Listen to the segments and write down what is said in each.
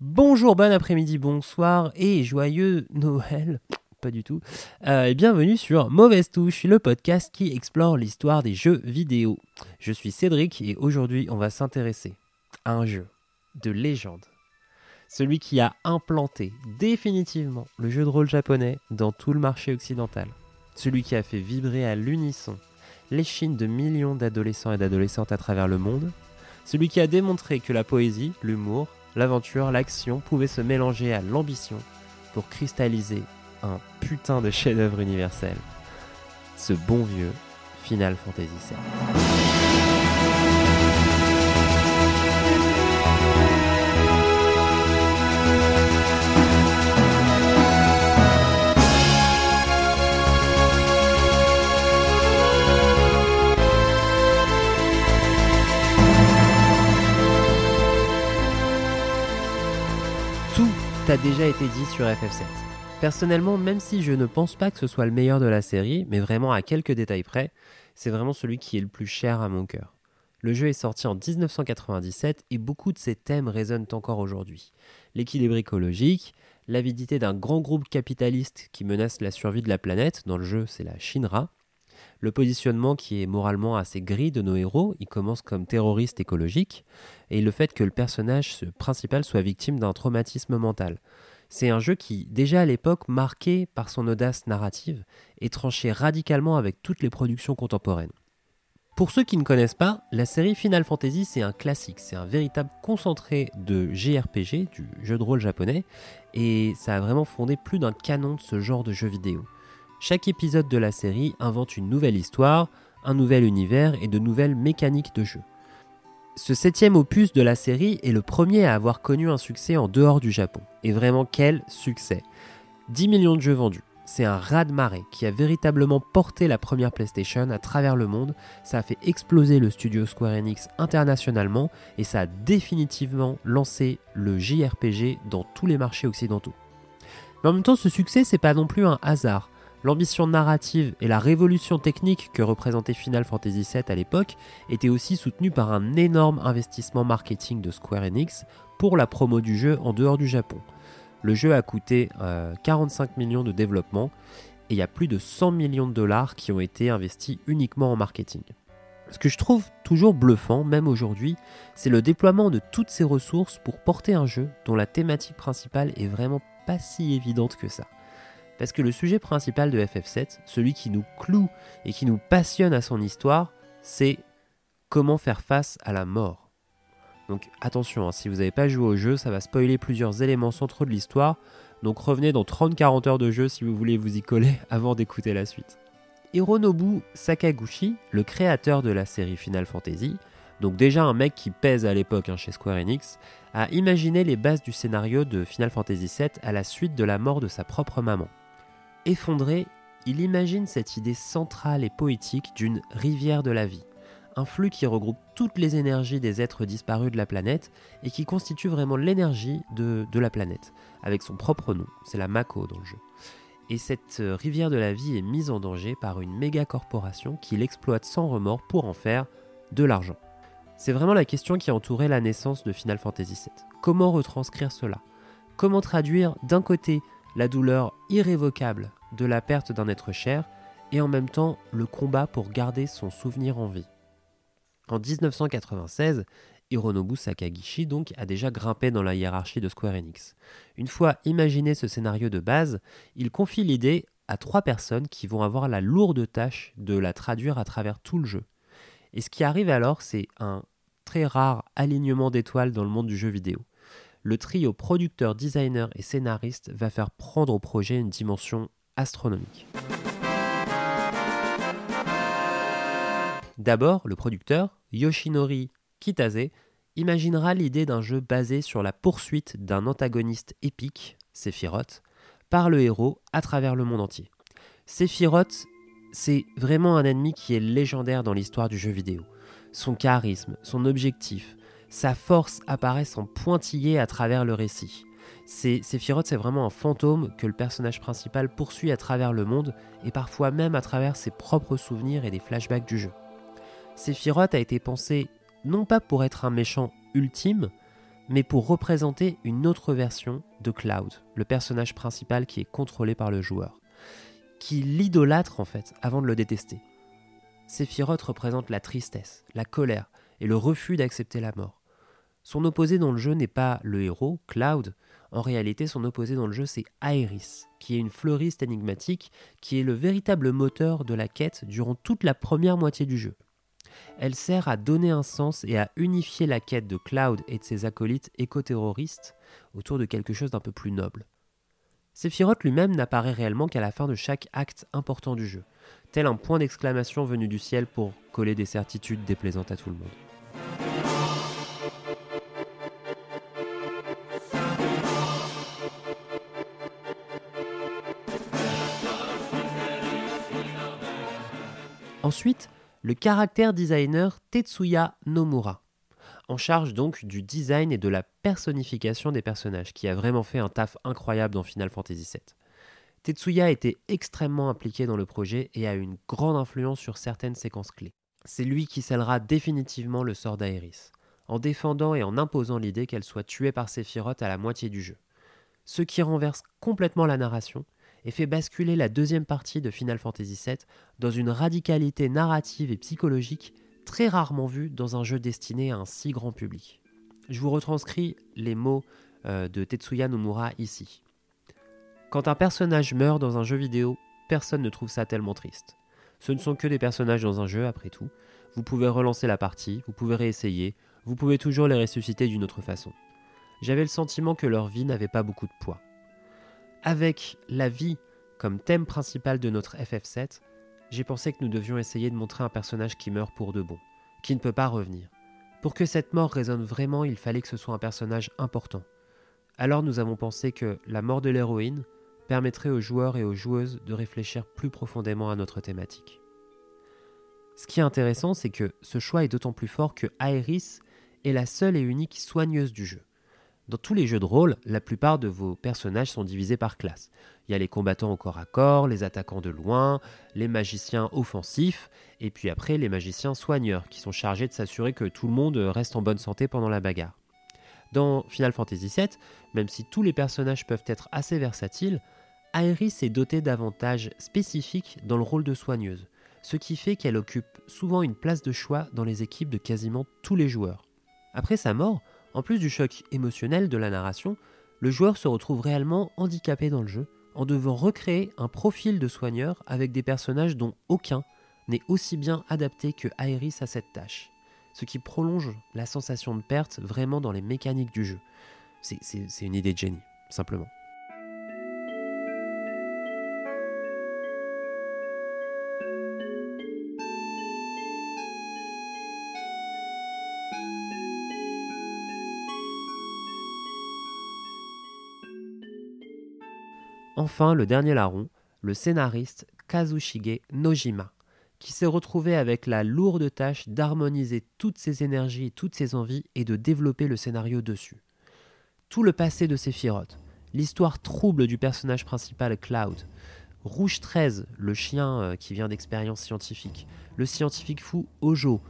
Bonjour, bon après-midi, bonsoir et joyeux Noël. Pas du tout. Euh, et bienvenue sur Mauvaise Touche, le podcast qui explore l'histoire des jeux vidéo. Je suis Cédric et aujourd'hui on va s'intéresser à un jeu de légende. Celui qui a implanté définitivement le jeu de rôle japonais dans tout le marché occidental. Celui qui a fait vibrer à l'unisson les chines de millions d'adolescents et d'adolescentes à travers le monde. Celui qui a démontré que la poésie, l'humour, l'aventure, l'action pouvaient se mélanger à l'ambition pour cristalliser un putain de chef-d'œuvre universel. Ce bon vieux Final Fantasy VII. Déjà été dit sur FF7. Personnellement, même si je ne pense pas que ce soit le meilleur de la série, mais vraiment à quelques détails près, c'est vraiment celui qui est le plus cher à mon cœur. Le jeu est sorti en 1997 et beaucoup de ses thèmes résonnent encore aujourd'hui. L'équilibre écologique, l'avidité d'un grand groupe capitaliste qui menace la survie de la planète, dans le jeu c'est la Shinra, le positionnement qui est moralement assez gris de nos héros, ils commencent comme terroristes écologiques, et le fait que le personnage principal soit victime d'un traumatisme mental. C'est un jeu qui, déjà à l'époque, marqué par son audace narrative et tranchait radicalement avec toutes les productions contemporaines. Pour ceux qui ne connaissent pas, la série Final Fantasy c'est un classique, c'est un véritable concentré de JRPG, du jeu de rôle japonais, et ça a vraiment fondé plus d'un canon de ce genre de jeu vidéo. Chaque épisode de la série invente une nouvelle histoire, un nouvel univers et de nouvelles mécaniques de jeu. Ce septième opus de la série est le premier à avoir connu un succès en dehors du Japon. Et vraiment quel succès 10 millions de jeux vendus. C'est un raz-de-marée qui a véritablement porté la première PlayStation à travers le monde. Ça a fait exploser le studio Square Enix internationalement et ça a définitivement lancé le JRPG dans tous les marchés occidentaux. Mais en même temps, ce succès, c'est pas non plus un hasard. L'ambition narrative et la révolution technique que représentait Final Fantasy VII à l'époque étaient aussi soutenues par un énorme investissement marketing de Square Enix pour la promo du jeu en dehors du Japon. Le jeu a coûté euh, 45 millions de développement et il y a plus de 100 millions de dollars qui ont été investis uniquement en marketing. Ce que je trouve toujours bluffant, même aujourd'hui, c'est le déploiement de toutes ces ressources pour porter un jeu dont la thématique principale est vraiment pas si évidente que ça. Parce que le sujet principal de FF7, celui qui nous cloue et qui nous passionne à son histoire, c'est comment faire face à la mort. Donc attention, hein, si vous n'avez pas joué au jeu, ça va spoiler plusieurs éléments centraux de l'histoire, donc revenez dans 30-40 heures de jeu si vous voulez vous y coller avant d'écouter la suite. Hironobu Sakaguchi, le créateur de la série Final Fantasy, donc déjà un mec qui pèse à l'époque hein, chez Square Enix, a imaginé les bases du scénario de Final Fantasy VII à la suite de la mort de sa propre maman. Effondré, il imagine cette idée centrale et poétique d'une rivière de la vie, un flux qui regroupe toutes les énergies des êtres disparus de la planète et qui constitue vraiment l'énergie de, la planète, avec son propre nom, c'est la Mako dans le jeu. Et cette rivière de la vie est mise en danger par une méga corporation qui l'exploite sans remords pour en faire de l'argent. C'est vraiment la question qui a entouré la naissance de Final Fantasy VII. Comment retranscrire cela? Comment traduire d'un côté la douleur irrévocable de la perte d'un être cher et en même temps le combat pour garder son souvenir en vie. En 1996, Hironobu Sakagishi donc a déjà grimpé dans la hiérarchie de Square Enix. Une fois imaginé ce scénario de base, il confie l'idée à trois personnes qui vont avoir la lourde tâche de la traduire à travers tout le jeu. Et ce qui arrive alors, c'est un très rare alignement d'étoiles dans le monde du jeu vidéo. Le trio producteur, designer et scénariste va faire prendre au projet une dimension astronomique. D'abord, le producteur, Yoshinori Kitase, imaginera l'idée d'un jeu basé sur la poursuite d'un antagoniste épique, Sephiroth, par le héros à travers le monde entier. Sephiroth, c'est vraiment un ennemi qui est légendaire dans l'histoire du jeu vidéo. Son charisme, son objectif, sa force apparaissent en pointillé à travers le récit. Sephiroth, c'est vraiment un fantôme que le personnage principal poursuit à travers le monde et parfois même à travers ses propres souvenirs et des flashbacks du jeu. Sephiroth a été pensé non pas pour être un méchant ultime, mais pour représenter une autre version de Cloud, le personnage principal qui est contrôlé par le joueur, qui l'idolâtre en fait avant de le détester. Sephiroth représente la tristesse, la colère et le refus d'accepter la mort. Son opposé dans le jeu n'est pas le héros, Cloud, en réalité son opposé dans le jeu c'est Aeris, qui est une fleuriste énigmatique qui est le véritable moteur de la quête durant toute la première moitié du jeu. Elle sert à donner un sens et à unifier la quête de Cloud et de ses acolytes éco-terroristes autour de quelque chose d'un peu plus noble. Sephiroth lui-même n'apparaît réellement qu'à la fin de chaque acte important du jeu, tel un point d'exclamation venu du ciel pour coller des certitudes déplaisantes à tout le monde. Ensuite, le caractère designer Tetsuya Nomura, en charge donc du design et de la personnification des personnages, qui a vraiment fait un taf incroyable dans Final Fantasy VII. Tetsuya été extrêmement impliqué dans le projet et a une grande influence sur certaines séquences clés. C'est lui qui scellera définitivement le sort d'Aeris, en défendant et en imposant l'idée qu'elle soit tuée par Sephiroth à la moitié du jeu. Ce qui renverse complètement la narration et fait basculer la deuxième partie de Final Fantasy VII dans une radicalité narrative et psychologique très rarement vue dans un jeu destiné à un si grand public. Je vous retranscris les mots euh, de Tetsuya Nomura ici. Quand un personnage meurt dans un jeu vidéo, personne ne trouve ça tellement triste. Ce ne sont que des personnages dans un jeu, après tout. Vous pouvez relancer la partie, vous pouvez réessayer, vous pouvez toujours les ressusciter d'une autre façon. J'avais le sentiment que leur vie n'avait pas beaucoup de poids avec la vie comme thème principal de notre FF7, j'ai pensé que nous devions essayer de montrer un personnage qui meurt pour de bon, qui ne peut pas revenir. Pour que cette mort résonne vraiment, il fallait que ce soit un personnage important. Alors nous avons pensé que la mort de l'héroïne permettrait aux joueurs et aux joueuses de réfléchir plus profondément à notre thématique. Ce qui est intéressant, c'est que ce choix est d'autant plus fort que Aeris est la seule et unique soigneuse du jeu. Dans tous les jeux de rôle, la plupart de vos personnages sont divisés par classe. Il y a les combattants au corps à corps, les attaquants de loin, les magiciens offensifs, et puis après les magiciens soigneurs, qui sont chargés de s'assurer que tout le monde reste en bonne santé pendant la bagarre. Dans Final Fantasy VII, même si tous les personnages peuvent être assez versatiles, Aeris est dotée d'avantages spécifiques dans le rôle de soigneuse, ce qui fait qu'elle occupe souvent une place de choix dans les équipes de quasiment tous les joueurs. Après sa mort, en plus du choc émotionnel de la narration, le joueur se retrouve réellement handicapé dans le jeu en devant recréer un profil de soigneur avec des personnages dont aucun n'est aussi bien adapté que Aeris à cette tâche, ce qui prolonge la sensation de perte vraiment dans les mécaniques du jeu. C'est une idée de génie, simplement. Enfin, le dernier larron, le scénariste Kazushige Nojima, qui s'est retrouvé avec la lourde tâche d'harmoniser toutes ses énergies et toutes ses envies et de développer le scénario dessus. Tout le passé de Sephiroth, l'histoire trouble du personnage principal Cloud, Rouge 13, le chien euh, qui vient d'expérience scientifique, le scientifique fou Ojo,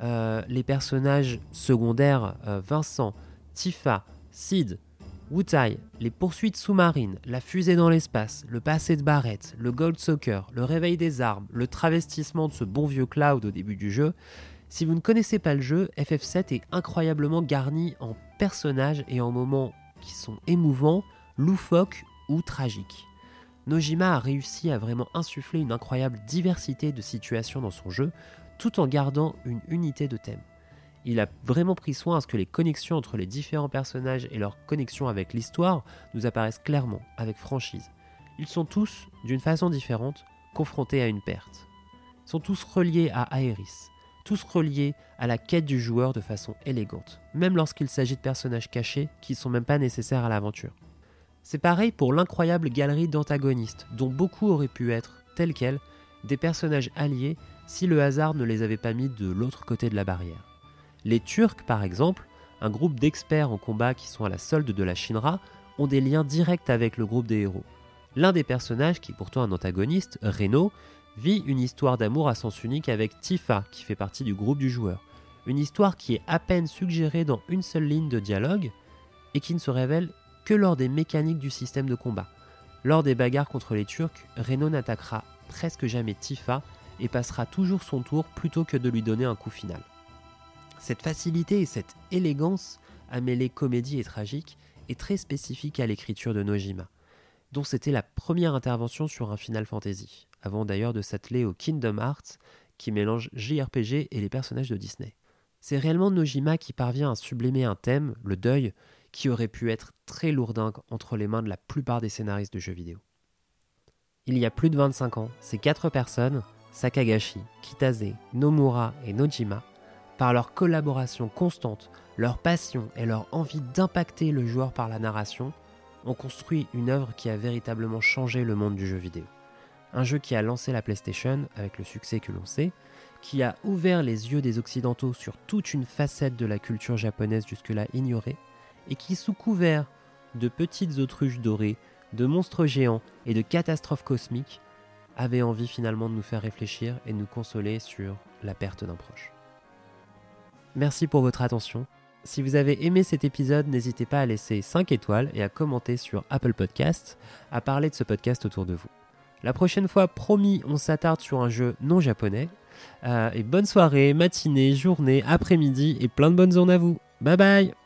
euh, les personnages secondaires euh, Vincent, Tifa, Sid, Wutai, les poursuites sous-marines, la fusée dans l'espace, le passé de Barrett, le Gold Soccer, le réveil des armes, le travestissement de ce bon vieux Cloud au début du jeu, si vous ne connaissez pas le jeu, FF7 est incroyablement garni en personnages et en moments qui sont émouvants, loufoques ou tragiques. Nojima a réussi à vraiment insuffler une incroyable diversité de situations dans son jeu, tout en gardant une unité de thème il a vraiment pris soin à ce que les connexions entre les différents personnages et leurs connexions avec l'histoire nous apparaissent clairement, avec franchise. Ils sont tous, d'une façon différente, confrontés à une perte. Ils sont tous reliés à Aeris. tous reliés à la quête du joueur de façon élégante, même lorsqu'il s'agit de personnages cachés qui ne sont même pas nécessaires à l'aventure. C'est pareil pour l'incroyable galerie d'antagonistes, dont beaucoup auraient pu être, tels quels, des personnages alliés si le hasard ne les avait pas mis de l'autre côté de la barrière. Les Turcs, par exemple, un groupe d'experts en combat qui sont à la solde de la Shinra, ont des liens directs avec le groupe des héros. L'un des personnages, qui est pourtant un antagoniste, Reno, vit une histoire d'amour à sens unique avec Tifa, qui fait partie du groupe du joueur. Une histoire qui est à peine suggérée dans une seule ligne de dialogue et qui ne se révèle que lors des mécaniques du système de combat. Lors des bagarres contre les Turcs, Reno n'attaquera presque jamais Tifa et passera toujours son tour plutôt que de lui donner un coup final. Cette facilité et cette élégance à mêler comédie et tragique est très spécifique à l'écriture de Nojima, dont c'était la première intervention sur un Final Fantasy, avant d'ailleurs de s'atteler au Kingdom Hearts qui mélange JRPG et les personnages de Disney. C'est réellement Nojima qui parvient à sublimer un thème, le deuil, qui aurait pu être très lourdingue entre les mains de la plupart des scénaristes de jeux vidéo. Il y a plus de 25 ans, ces quatre personnes, Sakagashi, Kitase, Nomura et Nojima, par leur collaboration constante, leur passion et leur envie d'impacter le joueur par la narration, ont construit une œuvre qui a véritablement changé le monde du jeu vidéo. Un jeu qui a lancé la PlayStation avec le succès que l'on sait, qui a ouvert les yeux des Occidentaux sur toute une facette de la culture japonaise jusque-là ignorée, et qui, sous couvert de petites autruches dorées, de monstres géants et de catastrophes cosmiques, avait envie finalement de nous faire réfléchir et nous consoler sur la perte d'un proche. Merci pour votre attention. Si vous avez aimé cet épisode, n'hésitez pas à laisser 5 étoiles et à commenter sur Apple Podcasts, à parler de ce podcast autour de vous. La prochaine fois, promis, on s'attarde sur un jeu non japonais. Euh, et bonne soirée, matinée, journée, après-midi et plein de bonnes ondes à vous. Bye bye